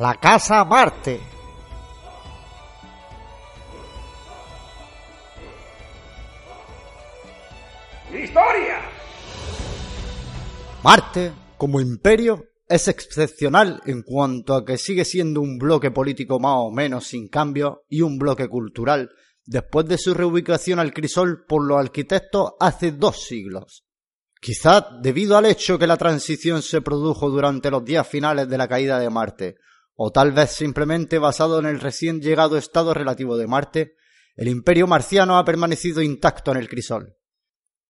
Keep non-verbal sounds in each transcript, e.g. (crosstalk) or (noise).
La Casa Marte. ¡Historia! Marte, como imperio, es excepcional en cuanto a que sigue siendo un bloque político más o menos sin cambio y un bloque cultural después de su reubicación al crisol por los arquitectos hace dos siglos. Quizá debido al hecho que la transición se produjo durante los días finales de la caída de Marte, o tal vez simplemente basado en el recién llegado estado relativo de Marte, el imperio marciano ha permanecido intacto en el crisol.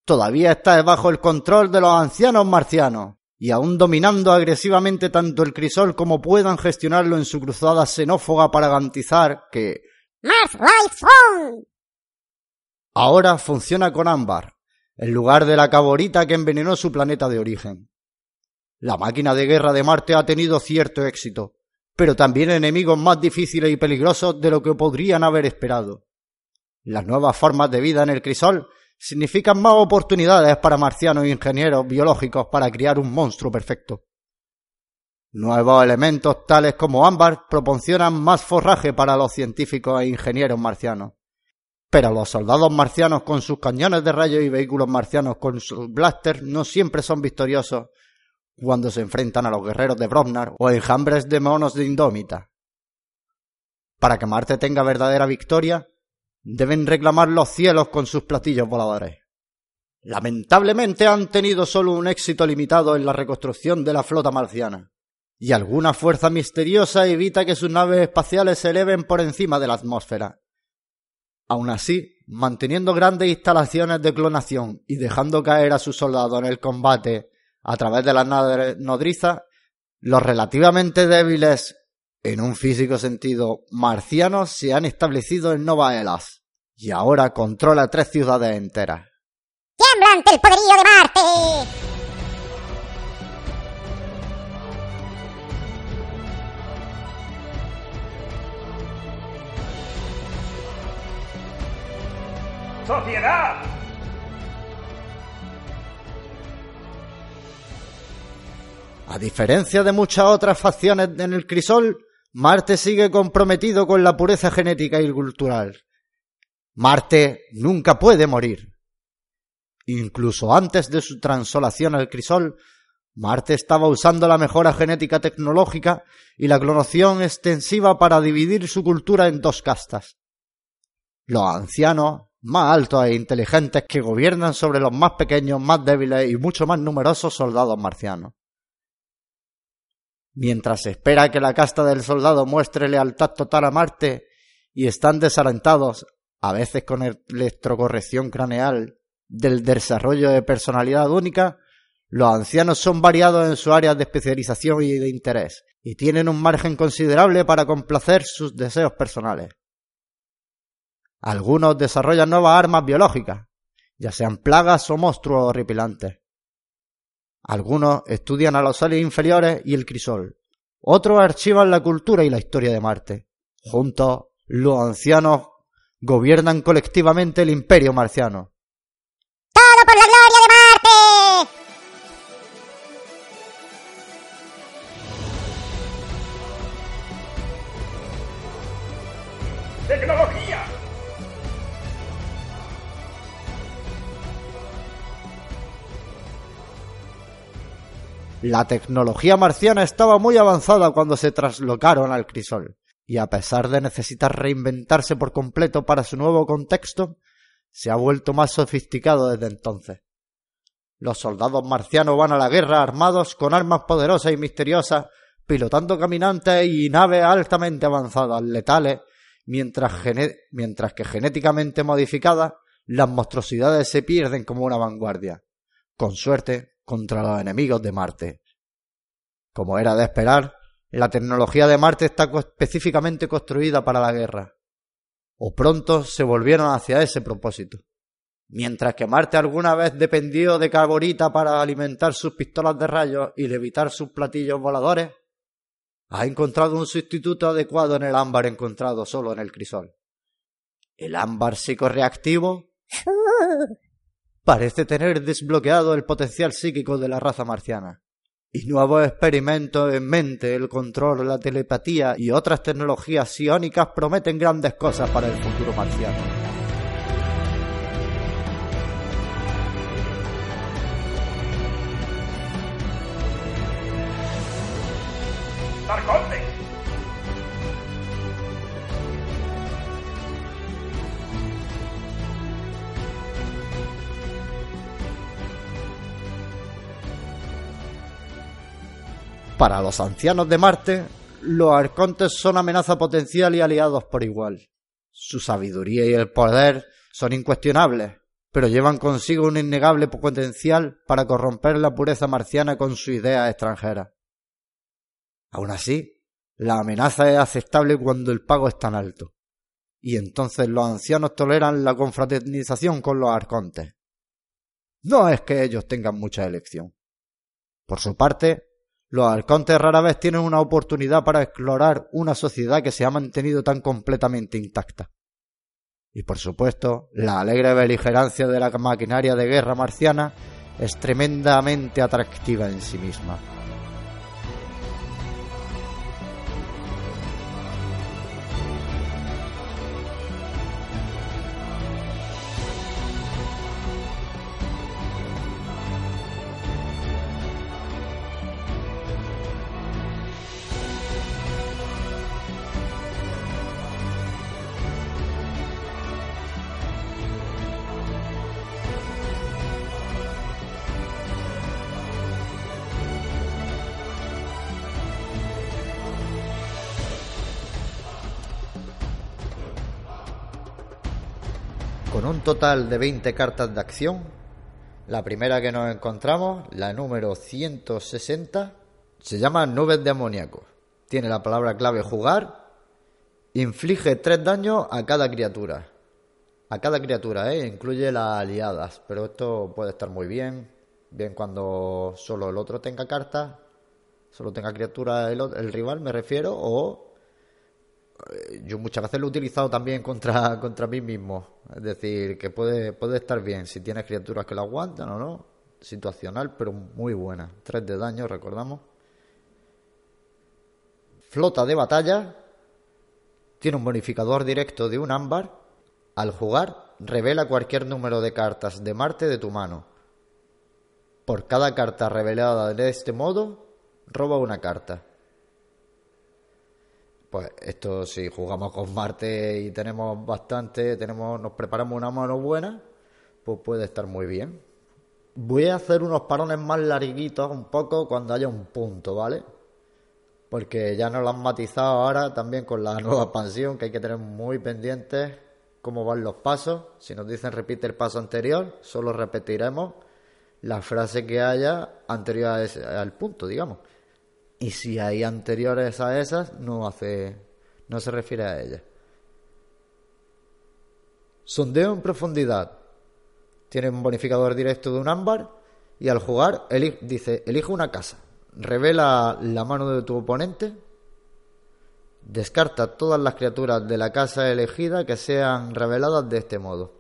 Todavía está bajo el control de los ancianos marcianos, y aún dominando agresivamente tanto el crisol como puedan gestionarlo en su cruzada xenófoga para garantizar que Phone. ahora funciona con ámbar, en lugar de la caborita que envenenó su planeta de origen. La máquina de guerra de Marte ha tenido cierto éxito, pero también enemigos más difíciles y peligrosos de lo que podrían haber esperado. Las nuevas formas de vida en el crisol significan más oportunidades para marcianos e ingenieros biológicos para criar un monstruo perfecto. Nuevos elementos tales como ámbar proporcionan más forraje para los científicos e ingenieros marcianos. Pero los soldados marcianos con sus cañones de rayos y vehículos marcianos con sus blasters no siempre son victoriosos cuando se enfrentan a los guerreros de Brobnar o enjambres de monos de Indómita. Para que Marte tenga verdadera victoria, deben reclamar los cielos con sus platillos voladores. Lamentablemente han tenido solo un éxito limitado en la reconstrucción de la flota marciana, y alguna fuerza misteriosa evita que sus naves espaciales se eleven por encima de la atmósfera. Aun así, manteniendo grandes instalaciones de clonación y dejando caer a sus soldados en el combate a través de las nodrizas, los relativamente débiles, en un físico sentido, marcianos se han establecido en Nova Elas y ahora controla tres ciudades enteras. Tiembla ante el poderío de Marte. ¡Sociedad! A diferencia de muchas otras facciones en el crisol, Marte sigue comprometido con la pureza genética y cultural. Marte nunca puede morir. Incluso antes de su transolación al crisol, Marte estaba usando la mejora genética tecnológica y la clonación extensiva para dividir su cultura en dos castas. Los ancianos, más altos e inteligentes que gobiernan sobre los más pequeños, más débiles y mucho más numerosos soldados marcianos. Mientras espera que la casta del soldado muestre lealtad total a Marte y están desalentados, a veces con electrocorrección craneal, del desarrollo de personalidad única, los ancianos son variados en sus áreas de especialización y de interés, y tienen un margen considerable para complacer sus deseos personales. Algunos desarrollan nuevas armas biológicas, ya sean plagas o monstruos horripilantes. Algunos estudian a los seres inferiores y el crisol. Otros archivan la cultura y la historia de Marte. Juntos, los ancianos gobiernan colectivamente el imperio marciano. Todo por la gloria de Marte. ¡Tecnología! La tecnología marciana estaba muy avanzada cuando se traslocaron al crisol, y a pesar de necesitar reinventarse por completo para su nuevo contexto, se ha vuelto más sofisticado desde entonces. Los soldados marcianos van a la guerra armados con armas poderosas y misteriosas, pilotando caminantes y naves altamente avanzadas, letales, mientras, que genéticamente modificadas, las monstruosidades se pierden como una vanguardia, con suerte contra los enemigos de Marte. Como era de esperar, la tecnología de Marte está específicamente construida para la guerra, o pronto se volvieron hacia ese propósito. Mientras que Marte alguna vez dependió de Carborita para alimentar sus pistolas de rayos y levitar sus platillos voladores, ha encontrado un sustituto adecuado en el ámbar encontrado solo en el crisol. El ámbar psicoreactivo (laughs) parece tener desbloqueado el potencial psíquico de la raza marciana. Y nuevos experimentos en mente, el control, la telepatía y otras tecnologías psiónicas prometen grandes cosas para el futuro marciano. Para los ancianos de Marte, los arcontes son amenaza potencial y aliados por igual. Su sabiduría y el poder son incuestionables, pero llevan consigo un innegable potencial para corromper la pureza marciana con su idea extranjera. Aún así, la amenaza es aceptable cuando el pago es tan alto, y entonces los ancianos toleran la confraternización con los arcontes. No es que ellos tengan mucha elección. Por su parte, los arcontes rara vez tienen una oportunidad para explorar una sociedad que se ha mantenido tan completamente intacta. Y por supuesto, la alegre beligerancia de la maquinaria de guerra marciana es tremendamente atractiva en sí misma. Un total de 20 cartas de acción. La primera que nos encontramos, la número 160, se llama Nubes de Amoníaco. Tiene la palabra clave jugar. Inflige 3 daños a cada criatura. A cada criatura, ¿eh? incluye las aliadas. Pero esto puede estar muy bien. Bien cuando solo el otro tenga cartas. Solo tenga criatura el, el rival, me refiero. O yo muchas veces lo he utilizado también contra, (laughs) contra mí mismo. Es decir, que puede, puede estar bien si tienes criaturas que lo aguantan o no. Situacional, pero muy buena. 3 de daño, recordamos. Flota de batalla. Tiene un bonificador directo de un ámbar. Al jugar, revela cualquier número de cartas de Marte de tu mano. Por cada carta revelada de este modo, roba una carta. Pues esto si jugamos con Marte y tenemos bastante, tenemos, nos preparamos una mano buena, pues puede estar muy bien. Voy a hacer unos parones más larguitos un poco cuando haya un punto, ¿vale? Porque ya nos lo han matizado ahora también con la (laughs) nueva expansión, que hay que tener muy pendientes cómo van los pasos. Si nos dicen repite el paso anterior, solo repetiremos la frase que haya anterior al punto, digamos. Y si hay anteriores a esas, no hace. no se refiere a ellas. Sondeo en profundidad. Tiene un bonificador directo de un ámbar. Y al jugar, dice: elige una casa. Revela la mano de tu oponente. Descarta todas las criaturas de la casa elegida que sean reveladas de este modo.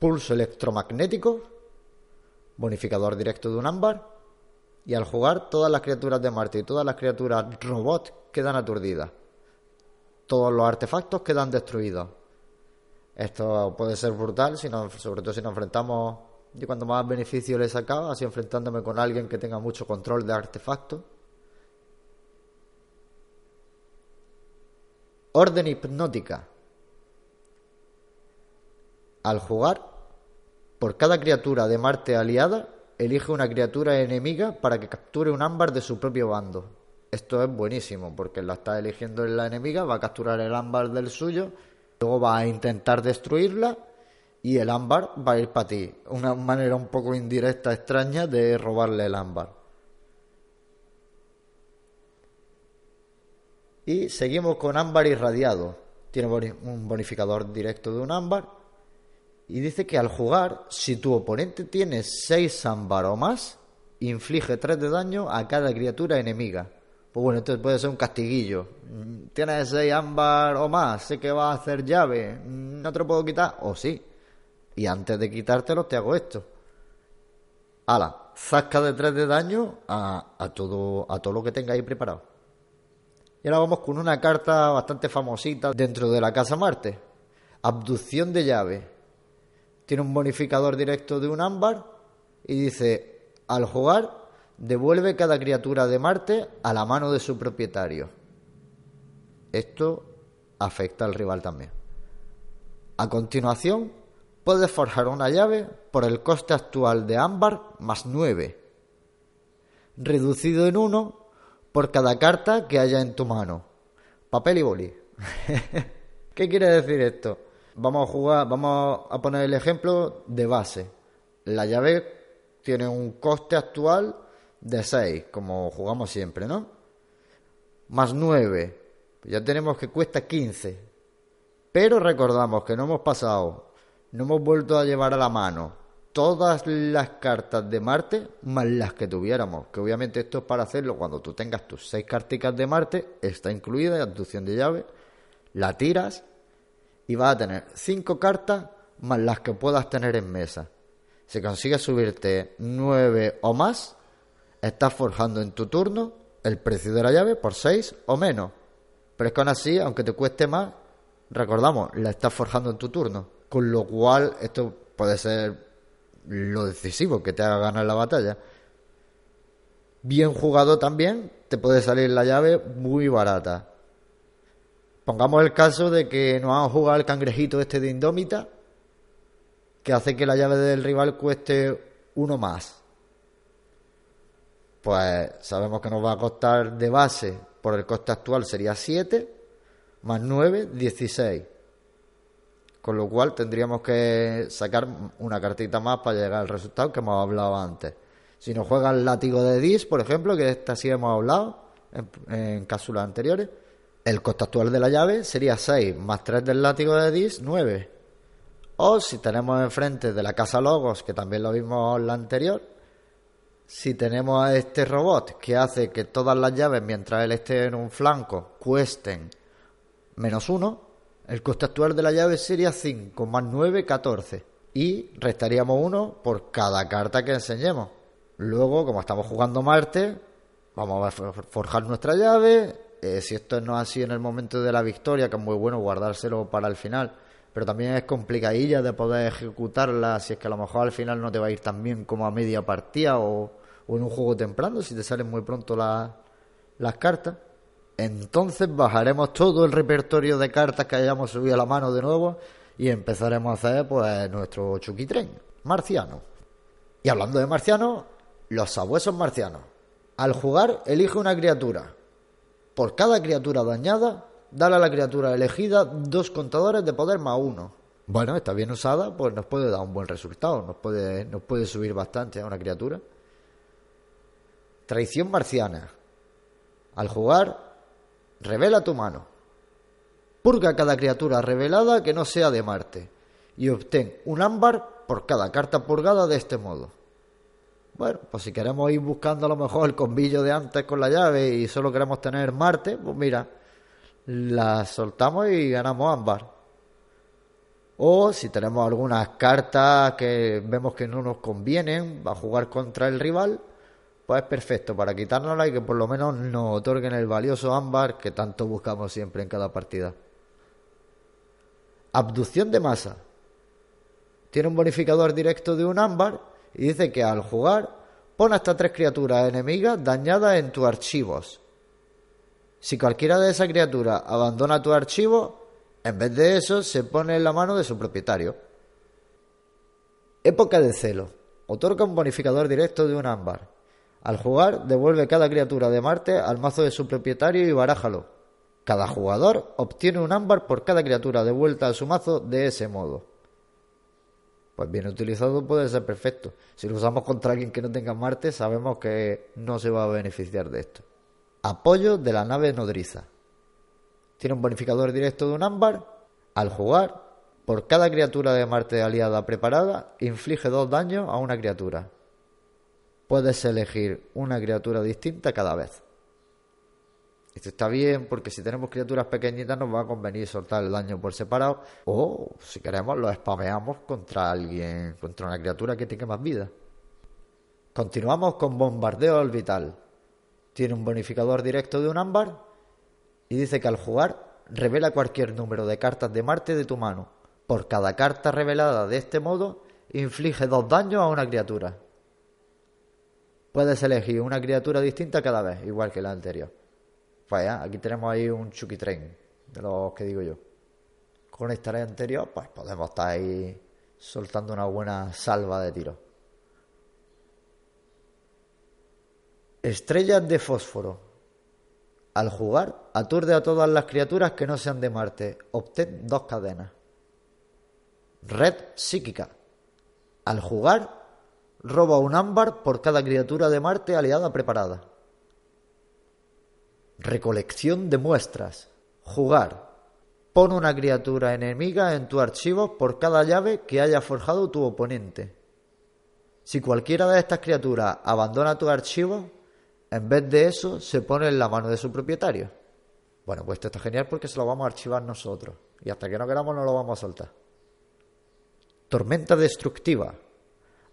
Pulso electromagnético bonificador directo de un ámbar, y al jugar todas las criaturas de Marte y todas las criaturas robot quedan aturdidas. Todos los artefactos quedan destruidos. Esto puede ser brutal, si sobre todo si nos enfrentamos, y cuando más beneficio le he sacado, así enfrentándome con alguien que tenga mucho control de artefactos. Orden hipnótica. Al jugar, por cada criatura de Marte aliada, elige una criatura enemiga para que capture un ámbar de su propio bando. Esto es buenísimo, porque la está eligiendo en la enemiga, va a capturar el ámbar del suyo, Luego vas a intentar destruirla y el ámbar va a ir para ti. Una manera un poco indirecta, extraña de robarle el ámbar. Y seguimos con ámbar irradiado. Tiene un bonificador directo de un ámbar. Y dice que al jugar, si tu oponente tiene 6 ámbar o más, inflige 3 de daño a cada criatura enemiga. Pues bueno, entonces puede ser un castiguillo. Tienes 6 ámbar o más, sé que va a hacer llave, no te lo puedo quitar, o sí. Y antes de quitártelo te hago esto. Ala, zasca de 3 de daño a, a, todo, a todo lo que tengáis preparado. Y ahora vamos con una carta bastante famosita dentro de la Casa Marte. Abducción de llave. Tiene un bonificador directo de un ámbar y dice, al jugar, devuelve cada criatura de Marte a la mano de su propietario. Esto afecta al rival también. A continuación, puedes forjar una llave por el coste actual de ámbar más 9, reducido en 1 por cada carta que haya en tu mano. Papel y boli. (laughs) ¿Qué quiere decir esto? Vamos a jugar, vamos a poner el ejemplo de base. La llave tiene un coste actual de 6, como jugamos siempre, ¿no? Más 9. Ya tenemos que cuesta 15. Pero recordamos que no hemos pasado, no hemos vuelto a llevar a la mano todas las cartas de Marte más las que tuviéramos. Que obviamente esto es para hacerlo cuando tú tengas tus seis carticas de Marte, está incluida en abducción de llave, la tiras y vas a tener cinco cartas más las que puedas tener en mesa. Si consigues subirte nueve o más, estás forjando en tu turno el precio de la llave por seis o menos. Pero es que aún así, aunque te cueste más, recordamos, la estás forjando en tu turno. Con lo cual, esto puede ser lo decisivo que te haga ganar la batalla. Bien jugado también, te puede salir la llave muy barata. Pongamos el caso de que nos han jugado el cangrejito este de Indómita, que hace que la llave del rival cueste uno más. Pues sabemos que nos va a costar de base, por el coste actual sería 7, más 9, 16 con lo cual tendríamos que sacar una cartita más para llegar al resultado que hemos hablado antes. Si nos juega el látigo de Dis, por ejemplo, que esta sí hemos hablado en, cápsulas anteriores, el coste actual de la llave sería 6 más 3 del látigo de Dis, 9. O si tenemos enfrente de la casa Logos, que también lo vimos en la anterior, si tenemos a este robot que hace que todas las llaves, mientras él esté en un flanco, cuesten menos 1, el coste actual de la llave sería 5 más 9, 14. Y restaríamos 1 por cada carta que enseñemos. Luego, como estamos jugando Marte, vamos a forjar nuestra llave. Eh, si esto no es así en el momento de la victoria, que es muy bueno guardárselo para el final, pero también es complicadilla de poder ejecutarla si es que a lo mejor al final no te va a ir tan bien como a media partida o, en un juego temprano, si te salen muy pronto las cartas. Entonces bajaremos todo el repertorio de cartas que hayamos subido a la mano de nuevo y empezaremos a hacer pues nuestro chuquitren marciano. Y hablando de marcianos, los sabuesos marcianos. Al jugar, elige una criatura. Por cada criatura dañada, dale a la criatura elegida dos contadores de poder más uno. Bueno, está bien usada, pues nos puede dar un buen resultado, nos puede, nos puede subir bastante a una criatura. Traición marciana. Al jugar, Revela tu mano. Purga cada criatura revelada que no sea de Marte y obtén un ámbar por cada carta purgada de este modo. Bueno, pues si queremos ir buscando a lo mejor el combillo de antes con la llave y solo queremos tener Marte, pues mira, la soltamos y ganamos ámbar. O si tenemos algunas cartas que vemos que no nos convienen a jugar contra el rival, pues perfecto para quitárnosla y que por lo menos nos otorguen el valioso ámbar que tanto buscamos siempre en cada partida. Abducción de masa. Tiene un bonificador directo de un ámbar y dice que al jugar pon hasta tres criaturas enemigas dañadas en tus archivos. Si cualquiera de esas criaturas abandona tu archivo, en vez de eso se pone en la mano de su propietario. Época de celo. Otorga un bonificador directo de un ámbar. Al jugar, devuelve cada criatura de Marte al mazo de su propietario y barájalo. Cada jugador obtiene un ámbar por cada criatura de vuelta a su mazo de ese modo. Pues bien utilizado puede ser perfecto. Si lo usamos contra alguien que no tenga Marte, sabemos que no se va a beneficiar de esto. Apoyo de la nave nodriza. Tiene un bonificador directo de un ámbar. Al jugar, por cada criatura de Marte aliada preparada, inflige dos daños a una criatura. Puedes elegir una criatura distinta cada vez. Esto está bien porque si tenemos criaturas pequeñitas nos va a convenir soltar el daño por separado o si queremos lo spameamos contra alguien, contra una criatura que tenga más vida. Continuamos con bombardeo orbital. Tiene un bonificador directo de un ámbar y dice que al jugar revela cualquier número de cartas de Marte de tu mano. Por cada carta revelada de este modo inflige dos daños a una criatura. Puedes elegir una criatura distinta cada vez, igual que la anterior. Pues aquí tenemos ahí un Chucky Train, de los que digo yo. Con esta ley anterior, pues podemos estar ahí soltando una buena salva de tiros. Estrellas de fósforo. Al jugar, aturde a todas las criaturas que no sean de Marte. Obtén dos cadenas. Red psíquica. Al jugar, roba un ámbar por cada criatura de Marte aliada preparada. Recolección de muestras. Jugar. Pon una criatura enemiga en tu archivo por cada llave que haya forjado tu oponente. Si cualquiera de estas criaturas abandona tu archivo, en vez de eso se pone en la mano de su propietario. Bueno, pues esto está genial porque se lo vamos a archivar nosotros. Y hasta que no queramos no lo vamos a soltar. Tormenta destructiva.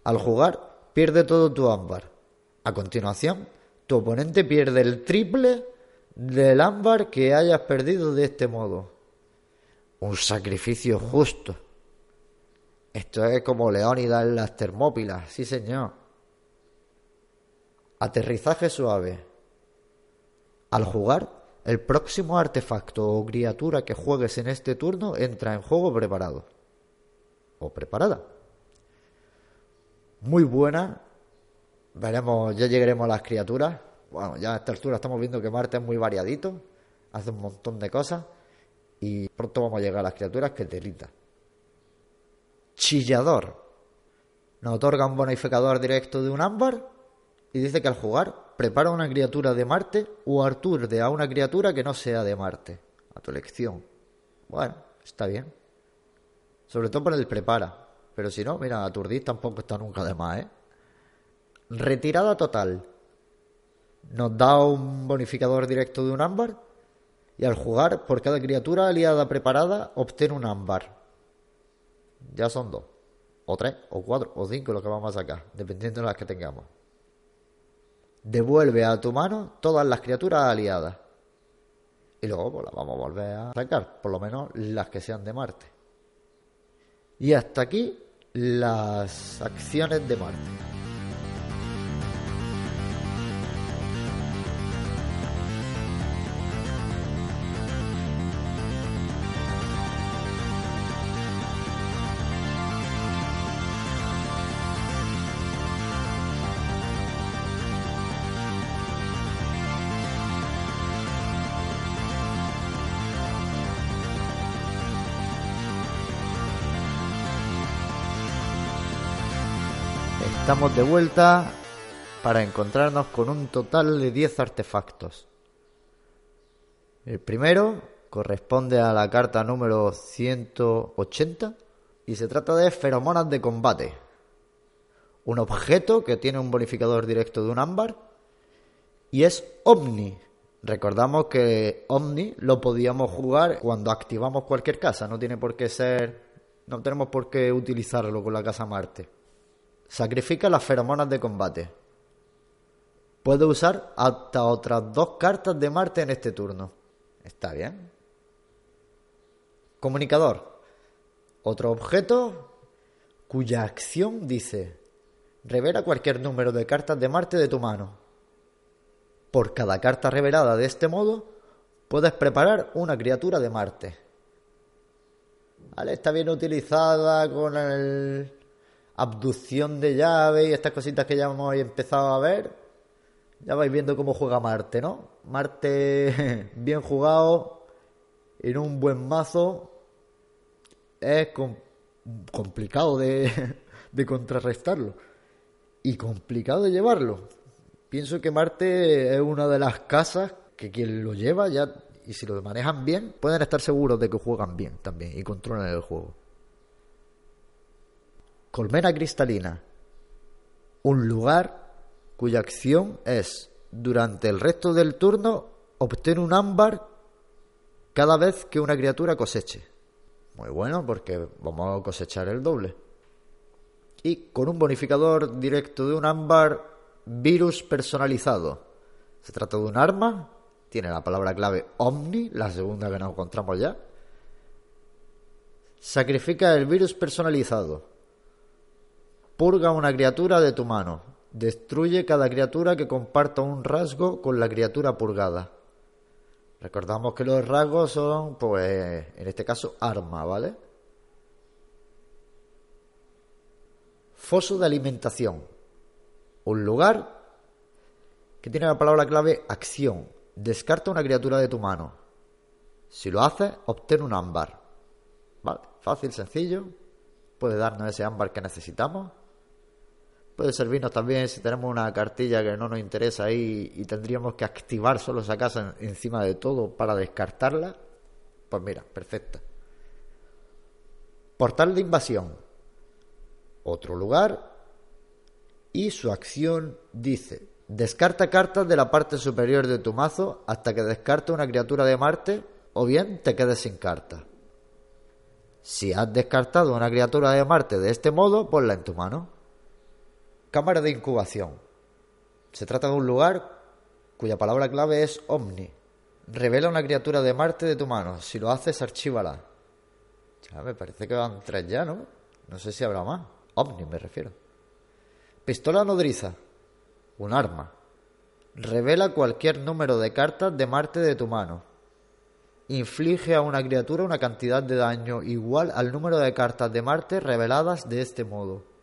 Al jugar, pierde todo tu ámbar. A continuación, tu oponente pierde el triple del ámbar que hayas perdido de este modo. Un sacrificio justo. Esto es como Leónidas en las Termópilas, sí señor. Aterrizaje suave. Al jugar, el próximo artefacto o criatura que juegues en este turno entra en juego preparado. O preparada. Muy buena. Veremos, ya llegaremos a las criaturas bueno, ya a esta altura estamos viendo que Marte es muy variadito, hace un montón de cosas y pronto vamos a llegar a las criaturas que telita. Chillador. Nos otorga un bonificador directo de un ámbar y dice que al jugar prepara una criatura de Marte o aturde a una criatura que no sea de Marte, a tu elección. Bueno, está bien. Sobre todo por el prepara. Pero si no, mira, aturdir tampoco está nunca de más, ¿eh? Retirada total nos da un bonificador directo de un ámbar y al jugar por cada criatura aliada preparada obtiene un ámbar. Ya son dos, o tres, o cuatro, o cinco lo que vamos a sacar, dependiendo de las que tengamos. Devuelve a tu mano todas las criaturas aliadas. Y luego pues, las vamos a volver a sacar, por lo menos las que sean de Marte. Y hasta aquí las acciones de Marte. Estamos de vuelta para encontrarnos con un total de 10 artefactos. El primero corresponde a la carta número 180 y se trata de feromonas de combate. Un objeto que tiene un bonificador directo de un ámbar y es Omni. Recordamos que Omni lo podíamos jugar cuando activamos cualquier casa, no tiene por qué ser no tenemos por qué utilizarlo con la casa Marte. Sacrifica las feromonas de combate. Puede usar hasta otras dos cartas de Marte en este turno. Está bien. Comunicador. Otro objeto cuya acción dice revela cualquier número de cartas de Marte de tu mano. Por cada carta revelada de este modo, puedes preparar una criatura de Marte. Vale, está bien utilizada con el abducción de llave y estas cositas que ya hemos empezado a ver. Ya vais viendo cómo juega Marte, ¿no? Marte (laughs) bien jugado en un buen mazo es com- complicado de, (laughs) de contrarrestarlo y complicado de llevarlo. Pienso que Marte es una de las casas que quien lo lleva ya, y si lo manejan bien, pueden estar seguros de que juegan bien también y controlan el juego. Colmena cristalina. Un lugar cuya acción es, durante el resto del turno, obtener un ámbar cada vez que una criatura coseche. Muy bueno, porque vamos a cosechar el doble. Y con un bonificador directo de un ámbar, virus personalizado. Se trata de un arma, tiene la palabra clave Omni, la segunda que nos encontramos ya. Sacrifica el virus personalizado. Purga una criatura de tu mano. Destruye cada criatura que comparta un rasgo con la criatura purgada. Recordamos que los rasgos son, pues, en este caso, arma, ¿vale? Foso de alimentación. Un lugar que tiene la palabra clave acción. Descarta una criatura de tu mano. Si lo haces, obtén un ámbar. ¿Vale? Fácil, sencillo. Puede darnos ese ámbar que necesitamos. Puede servirnos también si tenemos una cartilla que no nos interesa ahí y tendríamos que activar solo esa casa en- encima de todo para descartarla. Pues mira, perfecta. Portal de invasión. Otro lugar. Y su acción dice, descarta cartas de la parte superior de tu mazo hasta que descarte una criatura de Marte o bien te quedes sin carta. Si has descartado una criatura de Marte de este modo, ponla en tu mano. Cámara de incubación. Se trata de un lugar cuya palabra clave es Omni. Revela una criatura de Marte de tu mano. Si lo haces, archívala. Ya, me parece que van tres ya, ¿no? No sé si habrá más. Omni me refiero. Pistola nodriza. Un arma. Revela cualquier número de cartas de Marte de tu mano. Inflige a una criatura una cantidad de daño igual al número de cartas de Marte reveladas de este modo.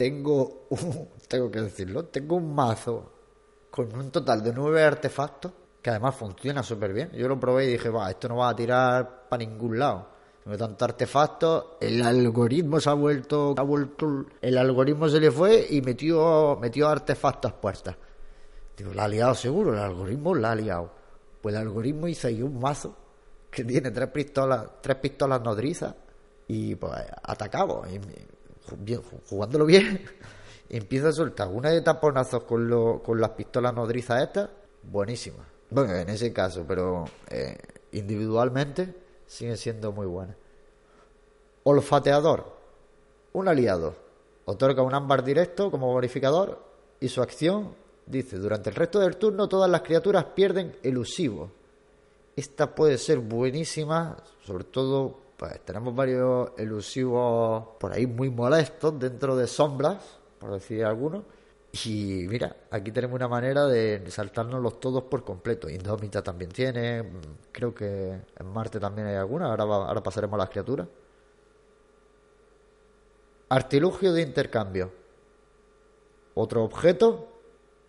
Tengo, un- (laughs) tengo que decirlo, tengo un mazo con un total de nueve artefactos que además funciona súper bien. Yo lo probé y dije, va, esto no va a tirar para ningún lado. Tengo tantos artefactos, el algoritmo se ha vuelto, ha vuelto, el algoritmo se le fue y metió, metió artefactos puestas. Digo, la ha liado seguro, el algoritmo la ha liado. Pues el algoritmo hizo ahí un mazo que tiene tres pistolas, tres pistolas nodrizas y pues atacamos. Jugándolo bien, (laughs) empieza a soltar una de taponazos con, lo- con las pistolas nodrizas estas, buenísima. Bueno, en ese caso, pero eh, individualmente siguen siendo muy buenas. Olfateador, un aliado. Otorga un ámbar directo como bonificador y su acción dice, durante el resto del turno todas las criaturas pierden elusivo. Esta puede ser buenísima, sobre todo, pues tenemos varios elusivos por ahí muy molestos dentro de sombras, por decir algunos. Y mira, aquí tenemos una manera de saltárnoslos todos por completo. Indómita también tiene, mm, creo que en Marte también hay alguna, ahora, ahora pasaremos a las criaturas. Artilugio de intercambio. Otro objeto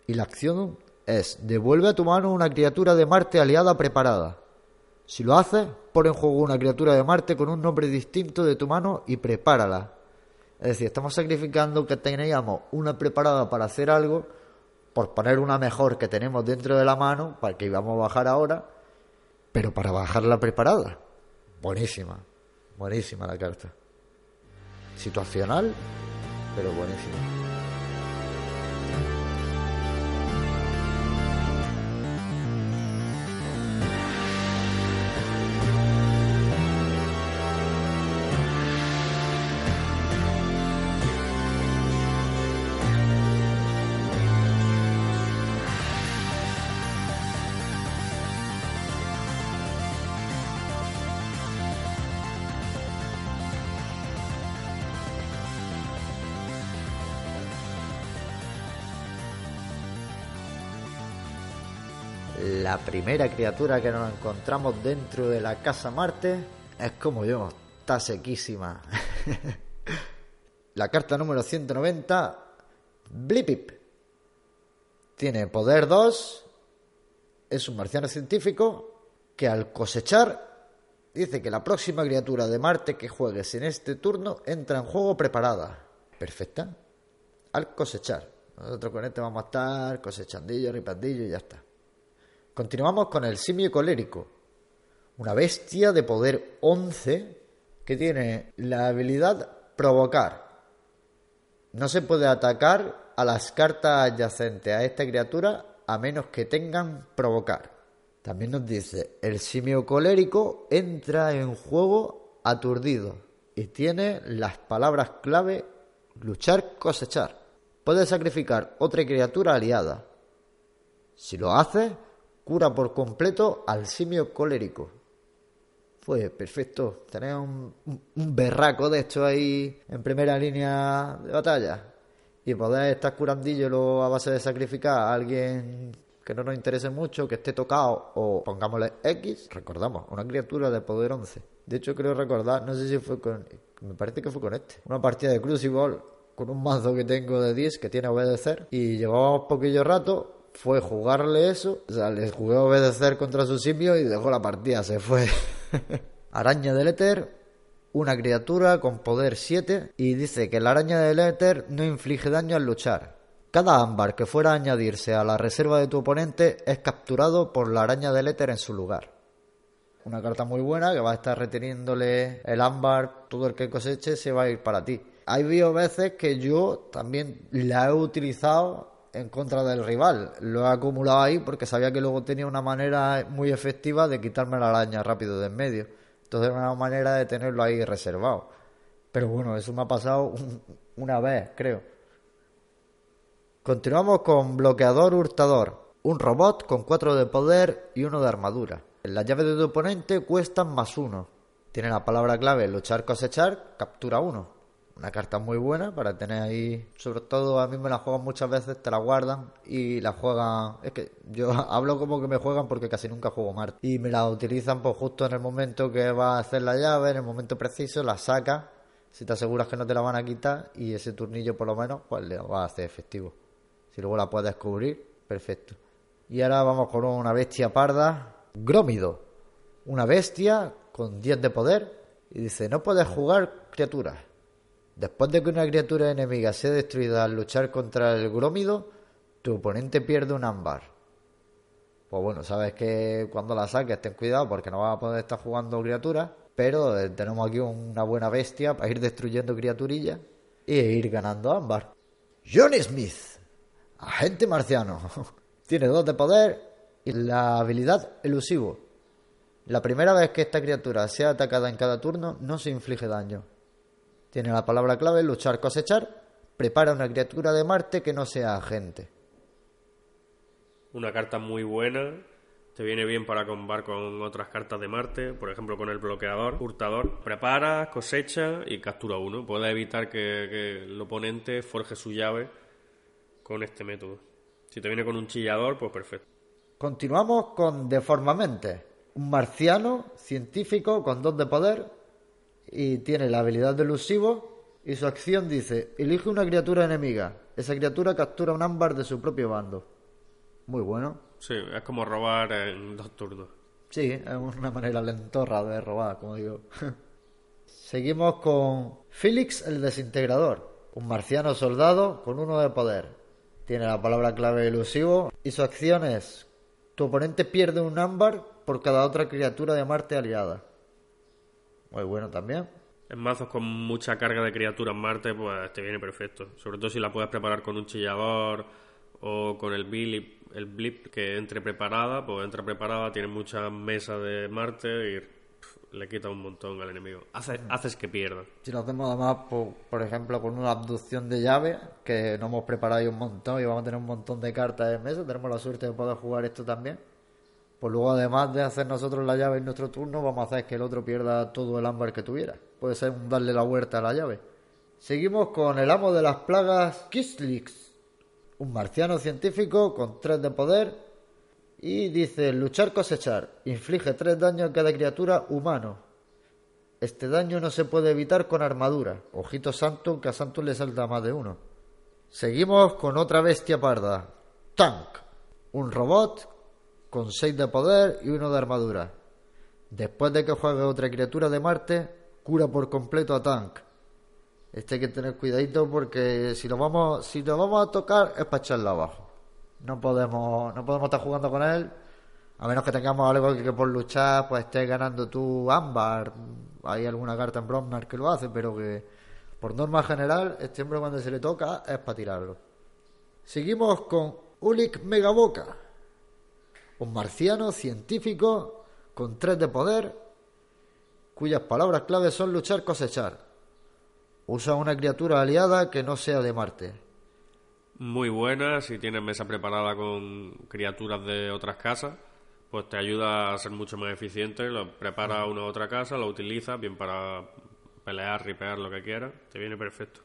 y la acción es devuelve a tu mano una criatura de Marte aliada preparada. Si lo haces, pon en juego una criatura de Marte con un nombre distinto de tu mano y prepárala. Es decir, estamos sacrificando que teníamos una preparada para hacer algo por poner una mejor que tenemos dentro de la mano, para que íbamos a bajar ahora, pero para bajarla preparada. Buenísima, buenísima la carta. Situacional, pero buenísima. La primera criatura que nos encontramos dentro de la casa Marte es como yo, está sequísima. (laughs) la carta número 190, Blipip. Tiene poder 2, es un marciano científico que al cosechar dice que la próxima criatura de Marte que juegues en este turno entra en juego preparada. Perfecta. Al cosechar. Nosotros con este vamos a estar cosechandillo, ripandillo y ya está. Continuamos con el simio colérico. Una bestia de poder 11 que tiene la habilidad provocar. No se puede atacar a las cartas adyacentes a esta criatura a menos que tengan provocar. También nos dice, el simio colérico entra en juego aturdido y tiene las palabras clave luchar, cosechar. Puede sacrificar otra criatura aliada. Si lo hace, cura por completo al simio colérico. Fue perfecto. Tener un, un berraco de esto ahí en primera línea de batalla y poder estar curandillo a base de sacrificar a alguien que no nos interese mucho, que esté tocado o pongámosle X, recordamos, una criatura de poder 11. De hecho, creo recordar, no sé si fue con. Me parece que fue con este. Una partida de Crucible con un mazo que tengo de 10 que tiene obedecer y llevábamos poquillo rato. Fue jugarle eso, o sea, le jugué a obedecer contra su simio y dejó la partida, se fue. (laughs) Araña del éter, una criatura con poder 7 y dice que la araña del éter no inflige daño al luchar. Cada ámbar que fuera a añadirse a la reserva de tu oponente es capturado por la araña del éter en su lugar. Una carta muy buena que va a estar reteniéndole el ámbar, todo el que coseche se va a ir para ti. Hay habido veces que yo también la he utilizado en contra del rival. Lo he acumulado ahí porque sabía que luego tenía una manera muy efectiva de quitarme la araña rápido de en medio. Entonces era una manera de tenerlo ahí reservado. Pero bueno, eso me ha pasado una vez, creo. Continuamos con bloqueador hurtador. Un robot con 4 de poder y uno de armadura. Las llaves de tu oponente cuestan más uno. Tiene la palabra clave luchar, cosechar, captura uno una carta muy buena para tener ahí. Sobre todo a mí me la juegan muchas veces, te la guardan y la juegan. Es que yo (laughs) hablo como que me juegan porque casi nunca juego Marte. Y me la utilizan pues justo en el momento que va a hacer la llave, en el momento preciso, la saca. Si te aseguras que no te la van a quitar y ese turnillo por lo menos pues le va a hacer efectivo. Si luego la puedes cubrir, perfecto. Y ahora vamos con una bestia parda. Grómido. Una bestia con 10 de poder. Y dice, no puedes jugar criaturas Después de que una criatura enemiga sea destruida al luchar contra el grómido, tu oponente pierde un ámbar. Pues bueno, sabes que cuando la saques ten cuidado porque no vas a poder estar jugando criaturas, pero tenemos aquí una buena bestia para ir destruyendo criaturillas e ir ganando ámbar. John Smith, agente marciano. (laughs) Tiene dos de poder y la habilidad elusivo. La primera vez que esta criatura sea atacada en cada turno no se inflige daño. Tiene la palabra clave luchar, cosechar. Prepara una criatura de Marte que no sea agente. Una carta muy buena. Te viene bien para combar con otras cartas de Marte, por ejemplo con el bloqueador, hurtador. Prepara, cosecha y captura uno. Puede evitar que, que el oponente forje su llave con este método. Si te viene con un chillador, pues perfecto. Continuamos con Deformamente, un marciano científico con dos de poder y tiene la habilidad de elusivo y su acción dice, elige una criatura enemiga. Esa criatura captura un ámbar de su propio bando. Muy bueno. Sí, es como robar en dos turnos. Sí, es una manera lentorra de robar, como digo. (laughs) Seguimos con Felix el Desintegrador, un marciano soldado con uno de poder. Tiene la palabra clave elusivo y su acción es, tu oponente pierde un ámbar por cada otra criatura de Marte aliada. Muy bueno también. En mazos con mucha carga de criaturas Marte, pues te viene perfecto. Sobre todo si la puedes preparar con un chillador o con el blip, el blip que entre preparada, pues entra preparada, tiene muchas mesas de Marte y le quita un montón al enemigo. haces que pierda. Si lo hacemos además, por, por, ejemplo, con una abducción de llave, que no hemos preparado ahí un montón y vamos a tener un montón de cartas en mesa, tenemos la suerte de poder jugar esto también pues luego además de hacer nosotros la llave en nuestro turno, vamos a hacer que el otro pierda todo el ámbar que tuviera. Puede ser darle la vuelta a la llave. Seguimos con el amo de las plagas, Kislix, un marciano científico con 3 de poder. Y dice, luchar cosechar, inflige 3 daños a cada criatura humano. Este daño no se puede evitar con armadura. Ojito santo, que a santo le salta más de uno. Seguimos con otra bestia parda, Tank, un robot con 6 de poder y uno de armadura. Después de que juegue otra criatura de Marte, cura por completo a Tank. Este hay que tener cuidadito porque si lo vamos, si lo vamos a tocar es para echarlo abajo. No podemos, no podemos estar jugando con él, a menos que tengamos algo que, que por luchar pues estés ganando tú ámbar. Hay alguna carta en Bromnar que lo hace, pero que por norma general, este hombre cuando se le toca es para tirarlo. Seguimos con Ulik Megaboca, un marciano científico con tres de poder, cuyas palabras claves son luchar, cosechar. Usa una criatura aliada que no sea de Marte. Muy buena, si tienes mesa preparada con criaturas de otras casas, pues te ayuda a ser mucho más eficiente. Lo prepara una u otra casa, lo utilizas bien para pelear, ripear, lo que quieras. Te viene perfecto.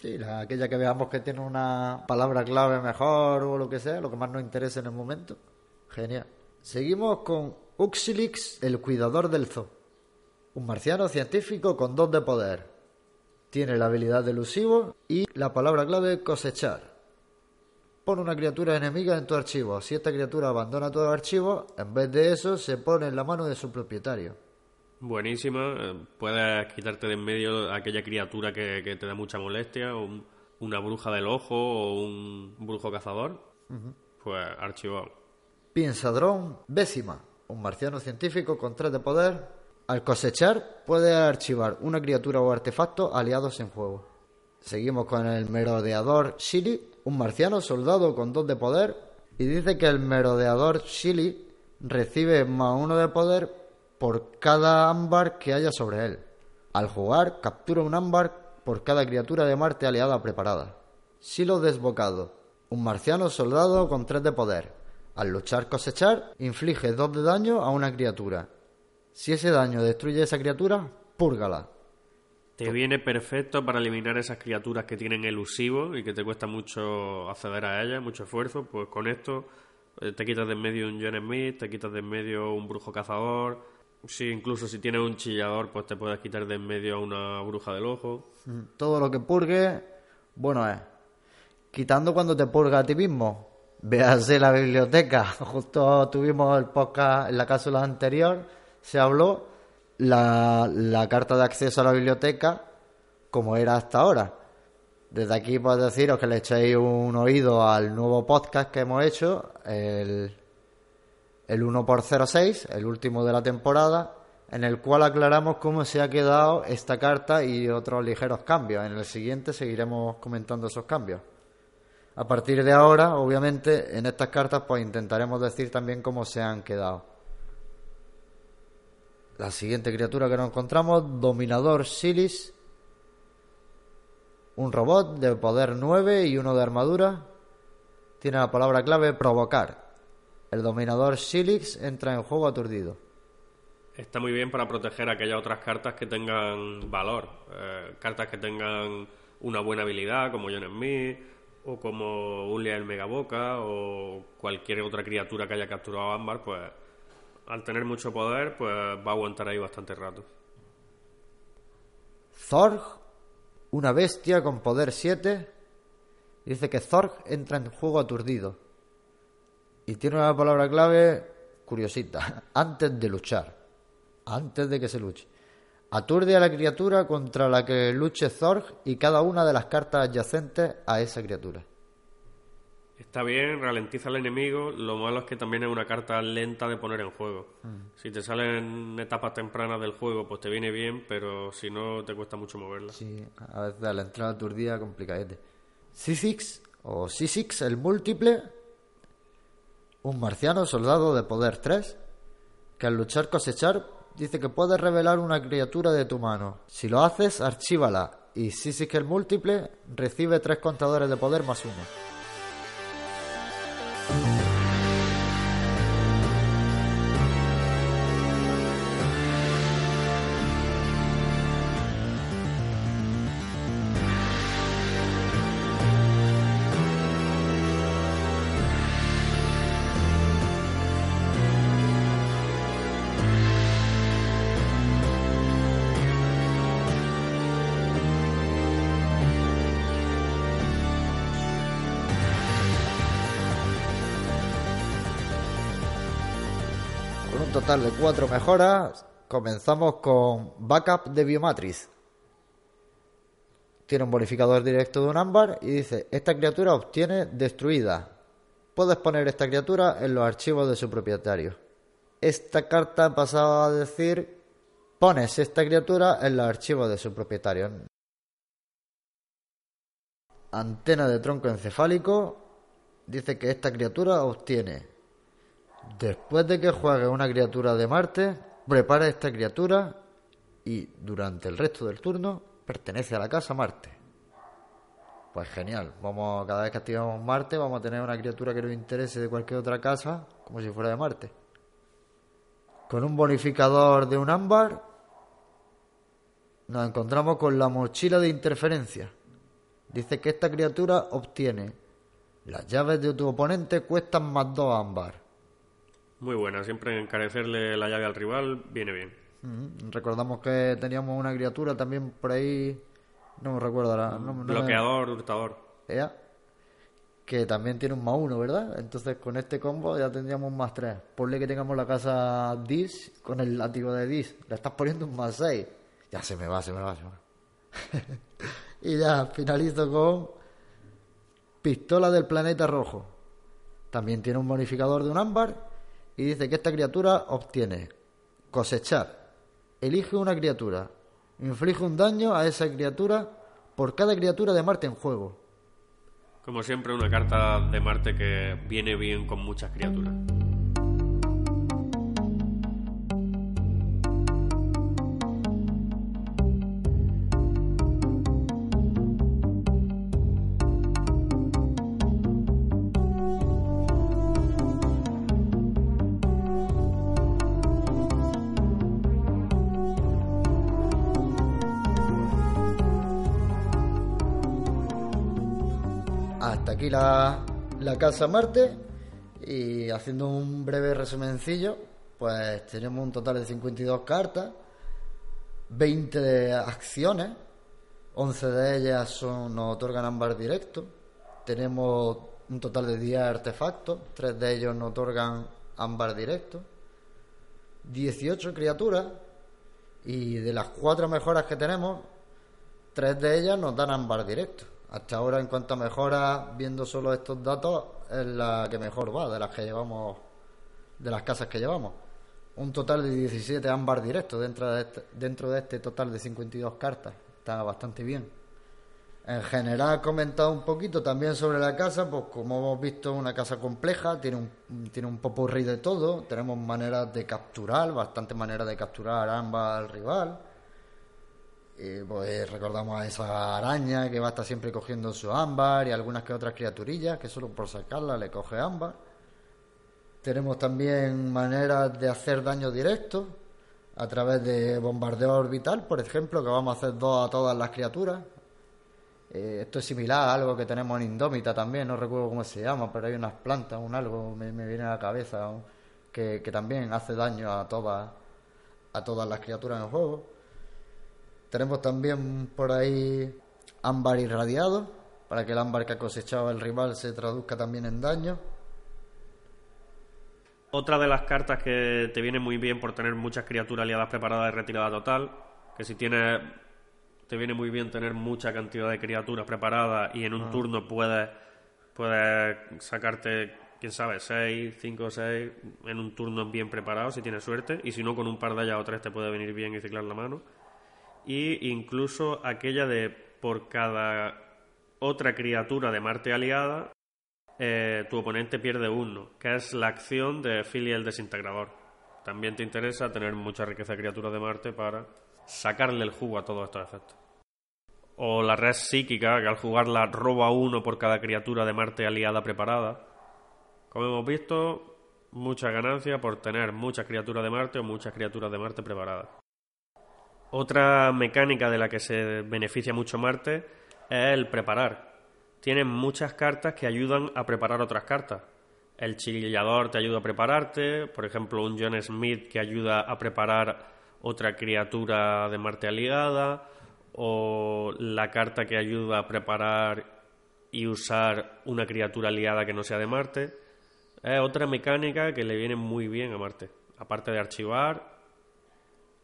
Sí, la- aquella que veamos que tiene una palabra clave mejor o lo que sea, lo que más nos interese en el momento. Genial. Seguimos con Uxilix, el cuidador del zoo. Un marciano científico con dos de poder. Tiene la habilidad de elusivo y la palabra clave cosechar. Pon una criatura enemiga en tu archivo. Si esta criatura abandona tu archivo, en vez de eso se pone en la mano de su propietario. Buenísima. eh, Puedes quitarte de en medio aquella criatura que, que te da mucha molestia, o un- una bruja del ojo o un brujo cazador. Pues archivado. Pinsadrón Bécima, un marciano científico con tres de poder. Al cosechar, puede archivar una criatura o artefacto aliados en juego. Seguimos con el merodeador Shili, un marciano soldado con dos de poder. Y dice que el merodeador Shili recibe más uno de poder por cada ámbar que haya sobre él. Al jugar, captura un ámbar por cada criatura de Marte aliada preparada. Silo desbocado, un marciano soldado con tres de poder. Al luchar cosechar, inflige dos de daño a una criatura. Si ese daño destruye esa criatura, púrgala. Te viene perfecto para eliminar esas criaturas que tienen elusivo y que te cuesta mucho acceder a ellas, mucho esfuerzo. Pues con esto eh, te quitas de en medio un John Smith, te quitas de en medio un brujo cazador. Sí, incluso si tienes un chillador, pues te puedes quitar de en medio a una bruja del ojo. Mm, Todo lo que purgue, bueno es. Quitando cuando te purga a ti mismo. Véase la biblioteca. (laughs) Justo tuvimos el podcast en la cápsula anterior. Se habló la, la carta de acceso a la biblioteca como era hasta ahora. Desde aquí puedo deciros que le echéis un oído al nuevo podcast que hemos hecho, el, el 1x06, el último de la temporada, en el cual aclaramos cómo se ha quedado esta carta y otros ligeros cambios. En el siguiente seguiremos comentando esos cambios. A partir de ahora, obviamente, en estas cartas pues intentaremos decir también cómo se han quedado. La siguiente criatura que nos encontramos, Dominador Silis, un robot de poder 9 y uno de armadura. Tiene la palabra clave provocar. El dominador Silix entra en juego aturdido. Está muy bien para proteger aquellas otras cartas que tengan valor. Eh, cartas que tengan una buena habilidad, como John Smith, o como Ulia el Megaboca, o cualquier otra criatura que haya capturado Ámbar, pues al tener mucho poder, pues va a aguantar ahí bastante rato. Zorg, una bestia con poder 7. Dice que Zorg entra en juego aturdido. Y tiene una palabra clave curiosita. (laughs) Antes de luchar. Antes de que se luche. Aturde a la criatura contra la que luche Zorg y cada una de las cartas adyacentes a esa criatura. Está bien, ralentiza al enemigo. Lo malo es que también es una carta lenta de poner en juego. Si te salen etapas tempranas del juego, pues te viene bien, pero si no, te cuesta mucho moverla. Sí, a veces a la entrada aturdida complicadete. Sisix o Sisix, el múltiple, un marciano soldado de poder 3, que al luchar cosechar dice que puedes revelar una criatura de tu mano. Si lo haces, archívala. Y Sisix el múltiple recibe tres contadores de poder más uno. De cuatro mejoras. Comenzamos con Backup de Biomatrix. Tiene un bonificador directo de un ámbar y dice, esta criatura obtiene destruida. Puedes poner esta criatura en los archivos de su propietario. Esta carta pasaba a decir, pones esta criatura en los archivos de su propietario. Antena de tronco encefálico dice que esta criatura obtiene, después de que juegue una criatura de Marte, prepara esta criatura y durante el resto del turno pertenece a la casa Marte. Pues genial, vamos cada vez que activamos Marte vamos a tener una criatura que nos interese de cualquier otra casa como si fuera de Marte. Con un bonificador de un ámbar nos encontramos con la mochila de interferencia. Dice que esta criatura obtiene las llaves de tu oponente cuestan más dos ámbar. Muy buena, siempre encarecerle la llave al rival viene bien. Recordamos que teníamos una criatura también por ahí, no me recuerdo ahora. no- no me- Bloqueador, hurtador. Que también tiene un más uno, ¿verdad? Entonces con este combo ya tendríamos un más tres. Ponle que tengamos la casa Dis con el látigo de Dis. Le estás poniendo un más seis. Ya se me va, se me va, se me va. (laughs) y ya finalizo con Pistola del planeta rojo. También tiene un bonificador de un ámbar y dice que esta criatura obtiene cosechar. Elige una criatura. Inflige un daño a esa criatura por cada criatura de Marte en juego. Como siempre, una carta de Marte que viene bien con muchas criaturas. Aquí la, la casa Marte y haciendo un breve resumencillo, pues tenemos un total de 52 cartas, 20 de acciones, 11 de ellas son, nos otorgan ámbar directo, tenemos un total de 10 artefactos, 3 de ellos nos otorgan ámbar directo, 18 criaturas y de las 4 mejoras que tenemos, Tres de ellas nos dan ámbar directo. Hasta ahora, en cuanto a mejoras, viendo solo estos datos, es la que mejor va de las que llevamos, de las casas que llevamos. Un total de 17 ámbar directos dentro de este, dentro de este total de 52 cartas. Está bastante bien. En general, comentado un poquito también sobre la casa, pues como hemos visto, una casa compleja, tiene un, tiene un popurrí de todo, tenemos maneras de capturar, bastantes maneras de capturar ámbar al rival. Y pues recordamos a esa araña que va a estar siempre cogiendo su ámbar y algunas que otras criaturillas que solo por sacarla le coge ámbar. Tenemos también maneras de hacer daño directo a través de bombardeo orbital, por ejemplo, que vamos a hacer dos a todas las criaturas. Eh, esto es similar a algo que tenemos en Indómita también, no recuerdo cómo se llama, pero hay unas plantas, un algo, me, me viene a la cabeza, que, que también hace daño a todas, a todas las criaturas en juego. Tenemos también por ahí ámbar irradiado, para que el ámbar que ha cosechado el rival se traduzca también en daño. Otra de las cartas que te viene muy bien por tener muchas criaturas aliadas preparadas de retirada total, que si tienes te viene muy bien tener mucha cantidad de criaturas preparadas y en un turno puedes puedes sacarte, quién sabe, 6, 5 o 6 en un turno bien preparado si tienes suerte y si no con un par de ellas o tres te puede venir bien y ciclar la mano. Y incluso aquella de por cada otra criatura de Marte aliada eh, tu oponente pierde uno, que es la acción de Philly el desintegrador. También te interesa tener mucha riqueza de criaturas de Marte para sacarle el jugo a todos estos efectos. O la red psíquica, que al jugarla roba uno por cada criatura de Marte aliada preparada. Como hemos visto, mucha ganancia por tener muchas criaturas de Marte o muchas criaturas de Marte preparadas. Otra mecánica de la que se beneficia mucho Marte es el preparar. Tienen muchas cartas que ayudan a preparar otras cartas. El chillador te ayuda a prepararte, por ejemplo, un John Smith que ayuda a preparar otra criatura de Marte aliada, o la carta que ayuda a preparar y usar una criatura aliada que no sea de Marte. Es otra mecánica que le viene muy bien a Marte. aparte de archivar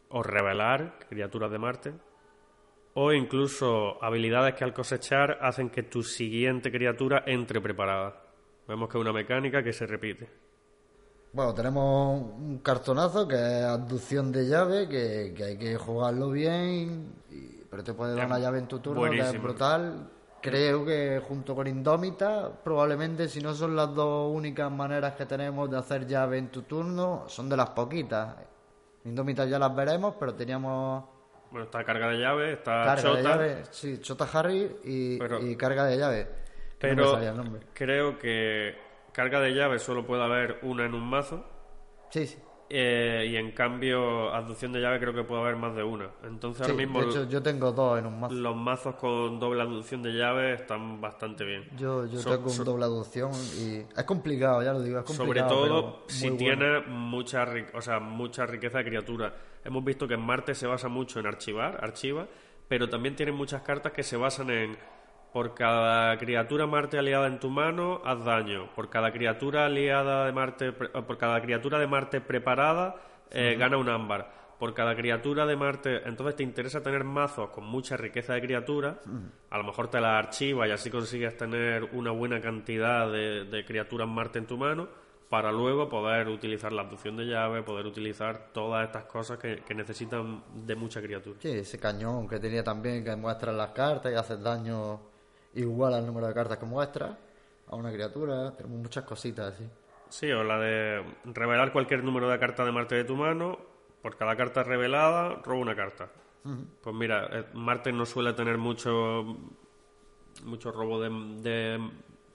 o revelar criaturas de Marte, o incluso habilidades que al cosechar hacen que tu siguiente criatura entre preparada. Vemos que es una mecánica que se repite. Bueno, tenemos un cartonazo que es abducción de llave, que, que hay que jugarlo bien, y- pero te puede dar Es una llave en tu turno, que es brutal. Creo que junto con Indómita, probablemente si no son las dos únicas maneras que tenemos de hacer llave en tu turno, son de las poquitas. Indómita ya las veremos, pero teníamos Bueno, está carga de llave, está carga de llave, sí, Chota Harry y, Pero- y carga de llave. no pero creo que carga de llave solo puede haber una en un mazo. Sí, sí. Eh, y en cambio, abducción de llave creo que puede haber más de una. Entonces Sí, ahora mismo de hecho, yo tengo dos en un mazo. los mazos con doble abducción de llave están bastante bien. Yo, yo So- tengo un doble adopción y es complicado, ya lo digo, es Sobre complicado. todo pero si tiene mucha, o sea, mucha riqueza de criaturas. Hemos visto que en Marte se basa mucho en archivar, archiva, pero también tiene muchas cartas que se basan en por cada criatura Marte aliada en tu mano, haz daño. Por cada criatura aliada de Marte, eh, por cada criatura de Marte preparada, eh, gana un ámbar. Por cada criatura de Marte, entonces te interesa tener mazos con mucha riqueza de criaturas, a lo mejor te las archivas y así consigues tener una buena cantidad de, de criaturas Marte en tu mano, para luego poder utilizar la abducción de llave, poder utilizar todas estas cosas que, que necesitan de mucha criatura. Sí, ese cañón que tenía también que muestra las cartas y hace daño igual al número de cartas que muestra a una criatura. Tenemos muchas cositas así. Sí, o la de revelar cualquier número de cartas de Marte de tu mano, por cada carta revelada, roba una carta. Pues mira, eh, Marte no suele tener mucho mucho robo de, de,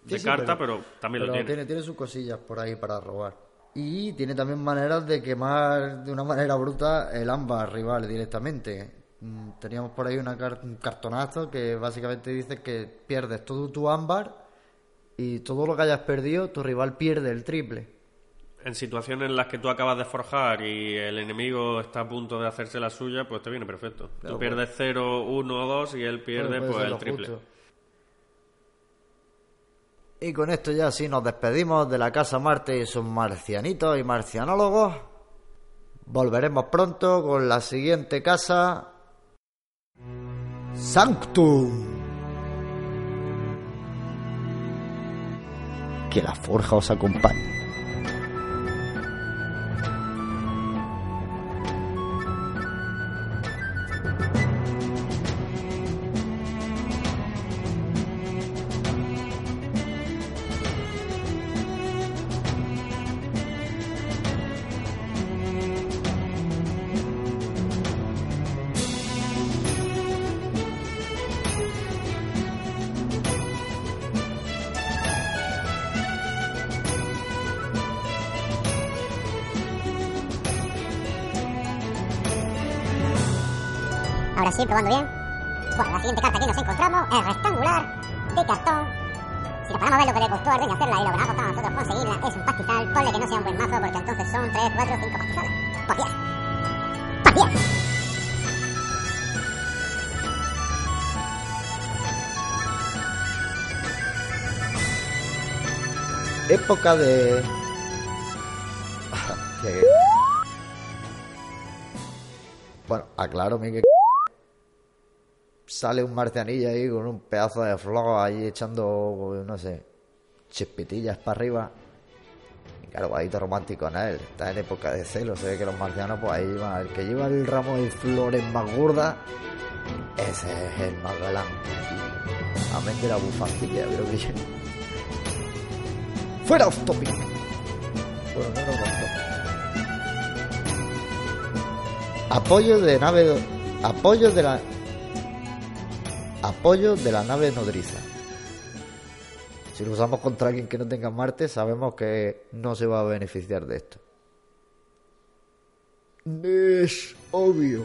Sí, de sí, carta, pero, también lo pero tiene. tiene sus cosillas por ahí para robar. Y tiene también maneras de quemar de una manera bruta el ámbar rival directamente. Mm, Teníamos por ahí una car- un cartonazo que básicamente dice que pierdes todo tu ámbar y todo lo que hayas perdido, tu rival pierde el triple. En situaciones en las que tú acabas de forjar y el enemigo está a punto de hacerse la suya, pues te viene perfecto. Claro, tú pierdes 0, 1 o 2 y él pierde Puede- puede pues el triple. justo. Y con esto ya sí nos despedimos de la Casa Marte y sus marcianitos y marcianólogos. Volveremos pronto con la siguiente casa. Sanctum. Que la forja os acompañe. Época de... (laughs) Bueno, aclárame que... Sale un marcianillo ahí con un pedazo de flor ahí echando, no sé, chispitillas para arriba. Y claro, todo romántico en él. Está en época de celo. Se ve que los marcianos, pues ahí va. El que lleva el ramo de flores más gorda, ese es el más galán. Amén de la bufandilla, pero que (laughs) yo- Fuera off topic. Bueno, no, no, no. Apoyo de nave. Apoyo de la. Apoyo de la nave nodriza. Si lo usamos contra alguien que no tenga Marte, sabemos que no se va a beneficiar de esto. Es obvio.